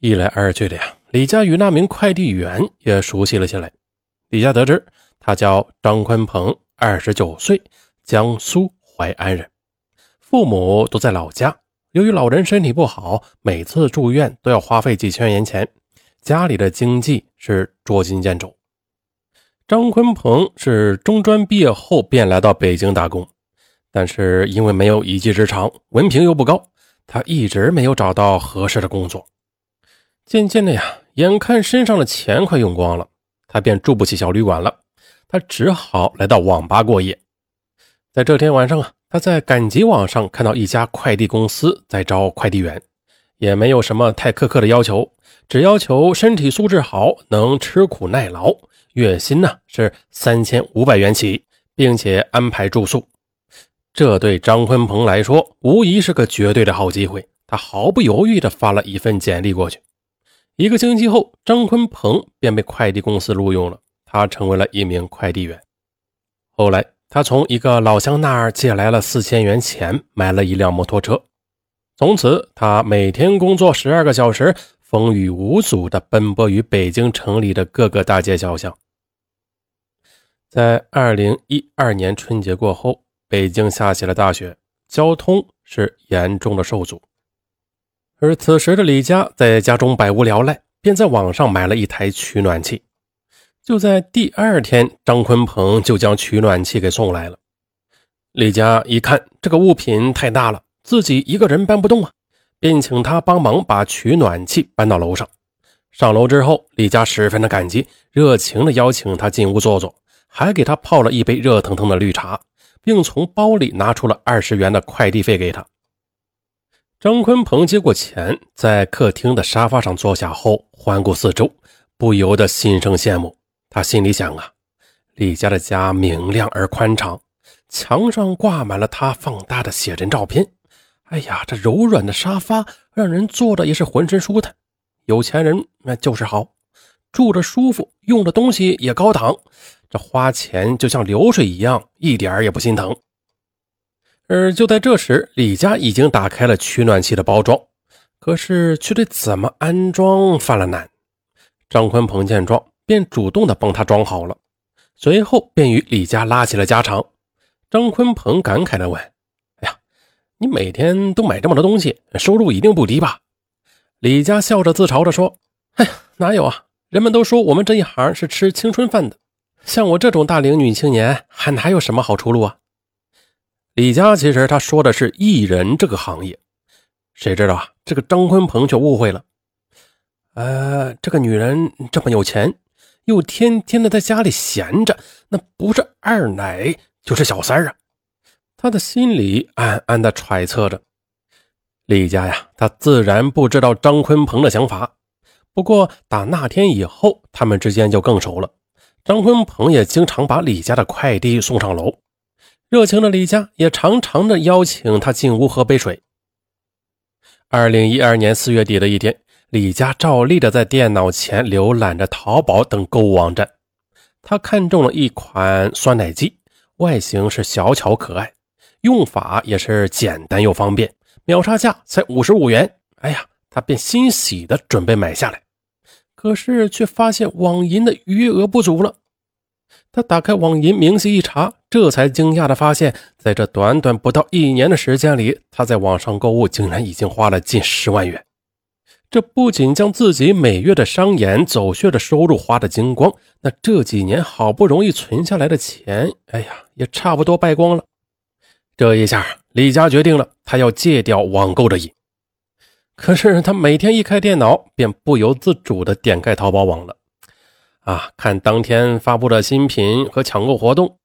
一来二去的呀，李佳与那名快递员也熟悉了起来。李佳得知他叫张坤鹏，二十九岁，江苏淮安人，父母都在老家。由于老人身体不好，每次住院都要花费几千元钱，家里的经济是捉襟见肘。张坤鹏是中专毕业后便来到北京打工，但是因为没有一技之长，文凭又不高，他一直没有找到合适的工作。渐渐的呀，眼看身上的钱快用光了，他便住不起小旅馆了，他只好来到网吧过夜。在这天晚上啊，他在赶集网上看到一家快递公司在招快递员，也没有什么太苛刻的要求，只要求身体素质好，能吃苦耐劳，月薪呢是三千五百元起，并且安排住宿。这对张坤鹏来说，无疑是个绝对的好机会。他毫不犹豫地发了一份简历过去。一个星期后，张坤鹏便被快递公司录用了。他成为了一名快递员。后来，他从一个老乡那儿借来了四千元钱，买了一辆摩托车。从此，他每天工作十二个小时，风雨无阻地奔波于北京城里的各个大街小巷。在二零一二年春节过后，北京下起了大雪，交通是严重的受阻。而此时的李佳在家中百无聊赖，便在网上买了一台取暖器。就在第二天，张坤鹏就将取暖器给送来了。李佳一看这个物品太大了，自己一个人搬不动啊，便请他帮忙把取暖器搬到楼上。上楼之后，李佳十分的感激，热情的邀请他进屋坐坐，还给他泡了一杯热腾腾的绿茶，并从包里拿出了二十元的快递费给他。张坤鹏接过钱，在客厅的沙发上坐下后，环顾四周，不由得心生羡慕。他心里想啊，李家的家明亮而宽敞，墙上挂满了他放大的写真照片。哎呀，这柔软的沙发让人坐着也是浑身舒坦。有钱人那就是好，住着舒服，用的东西也高档，这花钱就像流水一样，一点也不心疼。而就在这时，李家已经打开了取暖器的包装，可是却对怎么安装犯了难。张坤鹏见状，便主动的帮他装好了，随后便与李家拉起了家常。张坤鹏感慨的问：“哎呀，你每天都买这么多东西，收入一定不低吧？”李家笑着自嘲着说：“哎呀，哪有啊？人们都说我们这一行是吃青春饭的，像我这种大龄女青年，还哪有什么好出路啊？”李佳其实他说的是艺人这个行业，谁知道啊？这个张坤鹏却误会了。呃，这个女人这么有钱，又天天的在家里闲着，那不是二奶就是小三啊！他的心里暗暗的揣测着。李佳呀，他自然不知道张坤鹏的想法。不过打那天以后，他们之间就更熟了。张坤鹏也经常把李佳的快递送上楼。热情的李佳也常常的邀请他进屋喝杯水。二零一二年四月底的一天，李佳照例的在电脑前浏览着淘宝等购物网站，他看中了一款酸奶机，外形是小巧可爱，用法也是简单又方便，秒杀价才五十五元。哎呀，他便欣喜的准备买下来，可是却发现网银的余额不足了。他打开网银明细一查，这才惊讶地发现，在这短短不到一年的时间里，他在网上购物竟然已经花了近十万元。这不仅将自己每月的商演走穴的收入花得精光，那这几年好不容易存下来的钱，哎呀，也差不多败光了。这一下，李佳决定了，他要戒掉网购的瘾。可是他每天一开电脑，便不由自主地点开淘宝网了。啊，看当天发布的新品和抢购活动，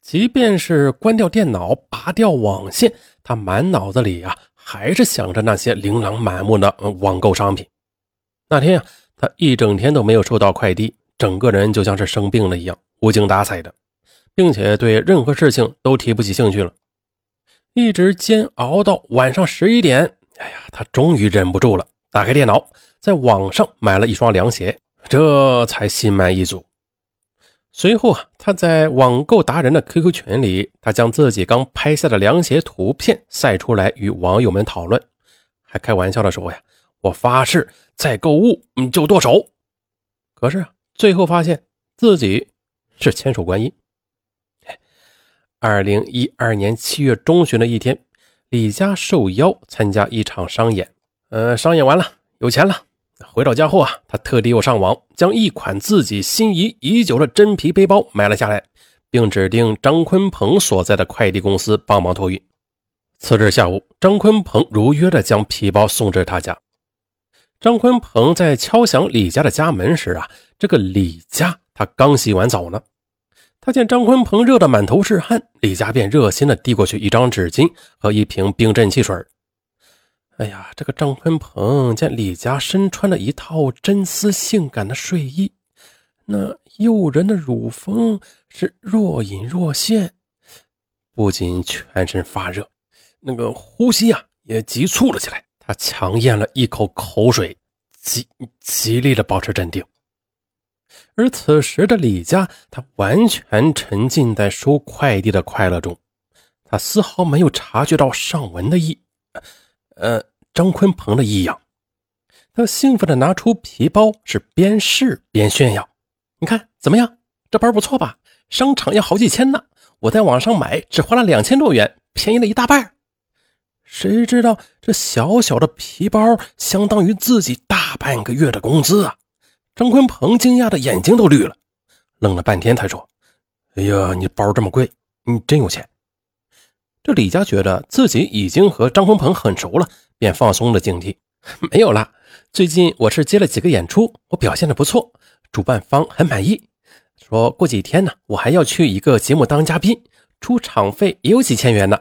即便是关掉电脑、拔掉网线，他满脑子里啊还是想着那些琳琅满目的网购商品。那天呀，他一整天都没有收到快递，整个人就像是生病了一样，无精打采的，并且对任何事情都提不起兴趣了。一直煎熬到晚上十一点，哎呀，他终于忍不住了，打开电脑，在网上买了一双凉鞋。这才心满意足。随后啊，他在网购达人的 QQ 群里，他将自己刚拍下的凉鞋图片晒出来，与网友们讨论，还开玩笑的说呀：“我发誓，再购物你就剁手。可是啊，最后发现自己是千手观音。二零一二年七月中旬的一天，李佳受邀参加一场商演。呃，商演完了，有钱了。回到家后啊，他特地又上网将一款自己心仪已久的真皮背包买了下来，并指定张坤鹏所在的快递公司帮忙托运。次日下午，张坤鹏如约的将皮包送至他家。张坤鹏在敲响李家的家门时啊，这个李家他刚洗完澡呢。他见张坤鹏热得满头是汗，李家便热心的递过去一张纸巾和一瓶冰镇汽水。哎呀，这个张坤鹏见李佳身穿了一套真丝性感的睡衣，那诱人的乳峰是若隐若现，不仅全身发热，那个呼吸啊也急促了起来。他强咽了一口口水，极极力的保持镇定。而此时的李佳，他完全沉浸在收快递的快乐中，他丝毫没有察觉到上文的意，呃，张坤鹏的异样。他兴奋地拿出皮包，是边试边炫耀：“你看怎么样？这包不错吧？商场要好几千呢，我在网上买只花了两千多元，便宜了一大半。谁知道这小小的皮包，相当于自己大半个月的工资啊！”张坤鹏惊讶的眼睛都绿了，愣了半天，才说：“哎呀，你包这么贵，你真有钱。”这李佳觉得自己已经和张坤鹏很熟了，便放松了警惕：“没有啦，最近我是接了几个演出，我表现的不错，主办方很满意，说过几天呢，我还要去一个节目当嘉宾，出场费也有几千元呢。”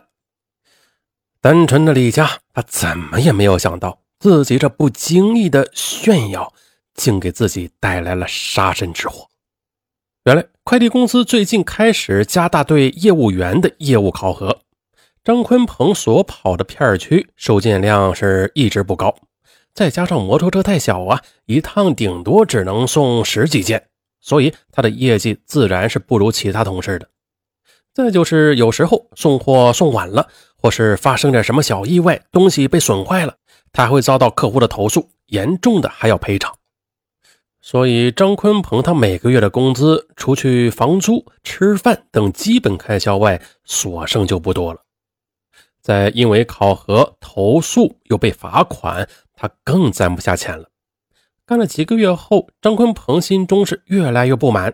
单纯的李佳，他怎么也没有想到自己这不经意的炫耀。竟给自己带来了杀身之祸。原来快递公司最近开始加大对业务员的业务考核。张坤鹏所跑的片区收件量是一直不高，再加上摩托车太小啊，一趟顶多只能送十几件，所以他的业绩自然是不如其他同事的。再就是有时候送货送晚了，或是发生点什么小意外，东西被损坏了，他还会遭到客户的投诉，严重的还要赔偿。所以，张坤鹏他每个月的工资，除去房租、吃饭等基本开销外，所剩就不多了。再因为考核投诉又被罚款，他更攒不下钱了。干了几个月后，张坤鹏心中是越来越不满。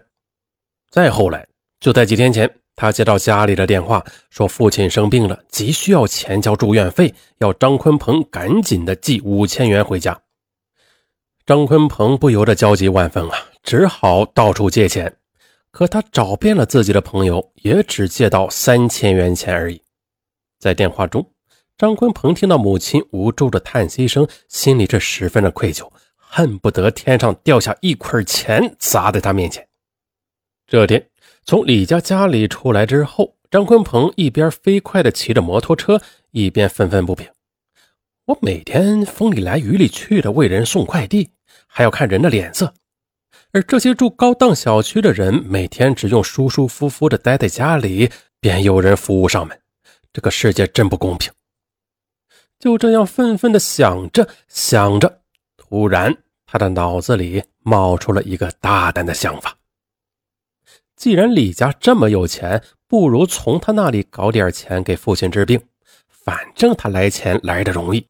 再后来，就在几天前，他接到家里的电话，说父亲生病了，急需要钱交住院费，要张坤鹏赶紧的寄五千元回家。张坤鹏不由得焦急万分啊，只好到处借钱。可他找遍了自己的朋友，也只借到三千元钱而已。在电话中，张坤鹏听到母亲无助的叹息声，心里这十分的愧疚，恨不得天上掉下一捆钱砸在他面前。这天，从李家家里出来之后，张坤鹏一边飞快地骑着摩托车，一边愤愤不平：“我每天风里来雨里去的为人送快递。”还要看人的脸色，而这些住高档小区的人每天只用舒舒服服的待在家里，便有人服务上门。这个世界真不公平。就这样愤愤的想着想着，突然他的脑子里冒出了一个大胆的想法：既然李家这么有钱，不如从他那里搞点钱给父亲治病，反正他来钱来的容易。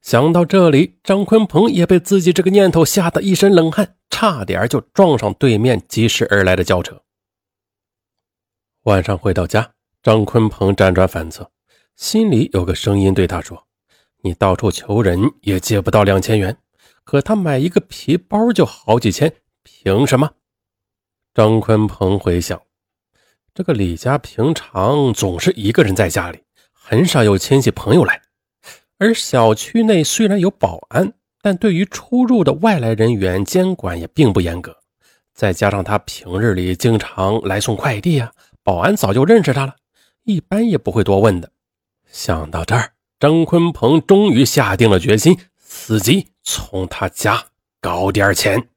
想到这里，张坤鹏也被自己这个念头吓得一身冷汗，差点就撞上对面疾驶而来的轿车。晚上回到家，张坤鹏辗转反侧，心里有个声音对他说：“你到处求人也借不到两千元，可他买一个皮包就好几千，凭什么？”张坤鹏回想，这个李家平常总是一个人在家里，很少有亲戚朋友来。而小区内虽然有保安，但对于出入的外来人员监管也并不严格。再加上他平日里经常来送快递啊，保安早就认识他了，一般也不会多问的。想到这儿，张坤鹏终于下定了决心，伺机从他家搞点钱。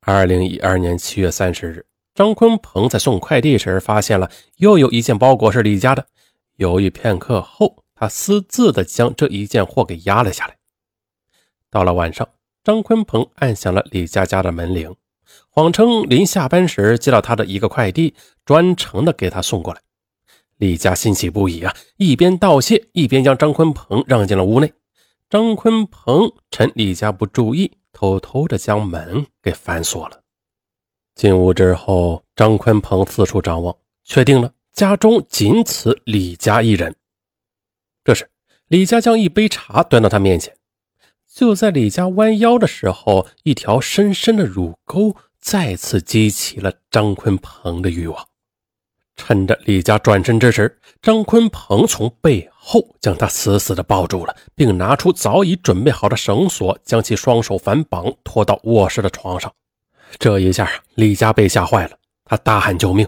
二零一二年七月三十日，张坤鹏在送快递时发现了又有一件包裹是李家的，犹豫片刻后。他私自的将这一件货给压了下来。到了晚上，张坤鹏按响了李家家的门铃，谎称临下班时接到他的一个快递，专程的给他送过来。李家欣喜不已啊，一边道谢，一边将张坤鹏让进了屋内。张坤鹏趁李家不注意，偷偷的将门给反锁了。进屋之后，张坤鹏四处张望，确定了家中仅此李家一人。这时，李家将一杯茶端到他面前。就在李家弯腰的时候，一条深深的乳沟再次激起了张坤鹏的欲望。趁着李家转身之时，张坤鹏从背后将他死死地抱住了，并拿出早已准备好的绳索，将其双手反绑，拖到卧室的床上。这一下，李家被吓坏了，他大喊救命。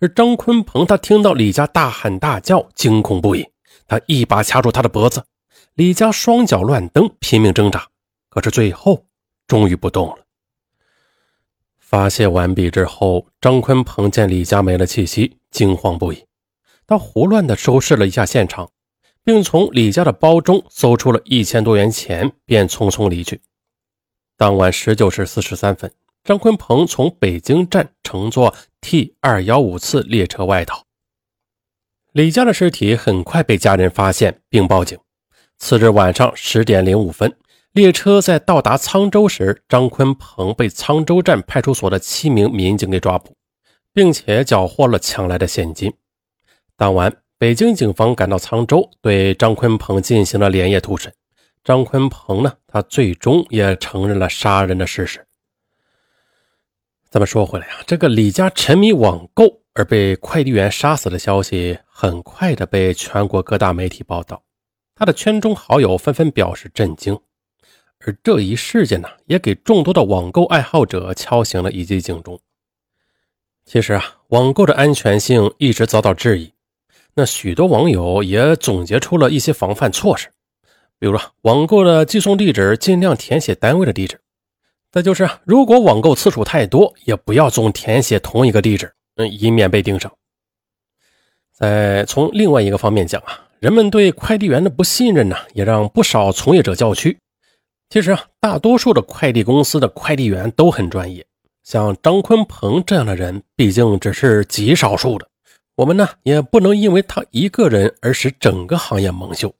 而张坤鹏，他听到李家大喊大叫，惊恐不已，他一把掐住他的脖子。李家双脚乱蹬，拼命挣扎，可是最后终于不动了。发泄完毕之后，张坤鹏见李家没了气息，惊慌不已。他胡乱地收拾了一下现场，并从李家的包中搜出了一千多元钱，便匆匆离去。当晚十九时四十三分，张坤鹏从北京站乘坐 T 二幺五次列车外逃。李家的尸体很快被家人发现并报警。次日晚上十点零五分。列车在到达沧州时，张坤鹏被沧州站派出所的七名民警给抓捕，并且缴获了抢来的现金。当晚，北京警方赶到沧州，对张坤鹏进行了连夜突审。张坤鹏呢，他最终也承认了杀人的事实。咱们说回来啊，这个李家沉迷网购而被快递员杀死的消息，很快的被全国各大媒体报道，他的圈中好友纷纷表示震惊。而这一事件呢，也给众多的网购爱好者敲响了一记警钟。其实啊，网购的安全性一直遭到质疑。那许多网友也总结出了一些防范措施，比如说，网购的寄送地址尽量填写单位的地址；再就是，如果网购次数太多，也不要总填写同一个地址，嗯，以免被盯上。在从另外一个方面讲啊，人们对快递员的不信任呢，也让不少从业者叫屈。其实啊，大多数的快递公司的快递员都很专业，像张坤鹏这样的人，毕竟只是极少数的。我们呢，也不能因为他一个人而使整个行业蒙羞。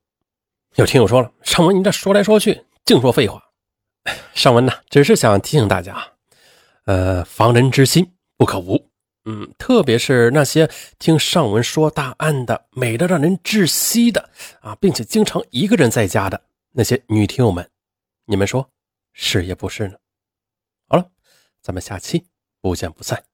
有听友说了，尚文，你这说来说去净说废话。尚文呢，只是想提醒大家，呃，防人之心不可无。嗯，特别是那些听尚文说大案的，美得让人窒息的啊，并且经常一个人在家的那些女听友们。你们说是也不是呢？好了，咱们下期不见不散。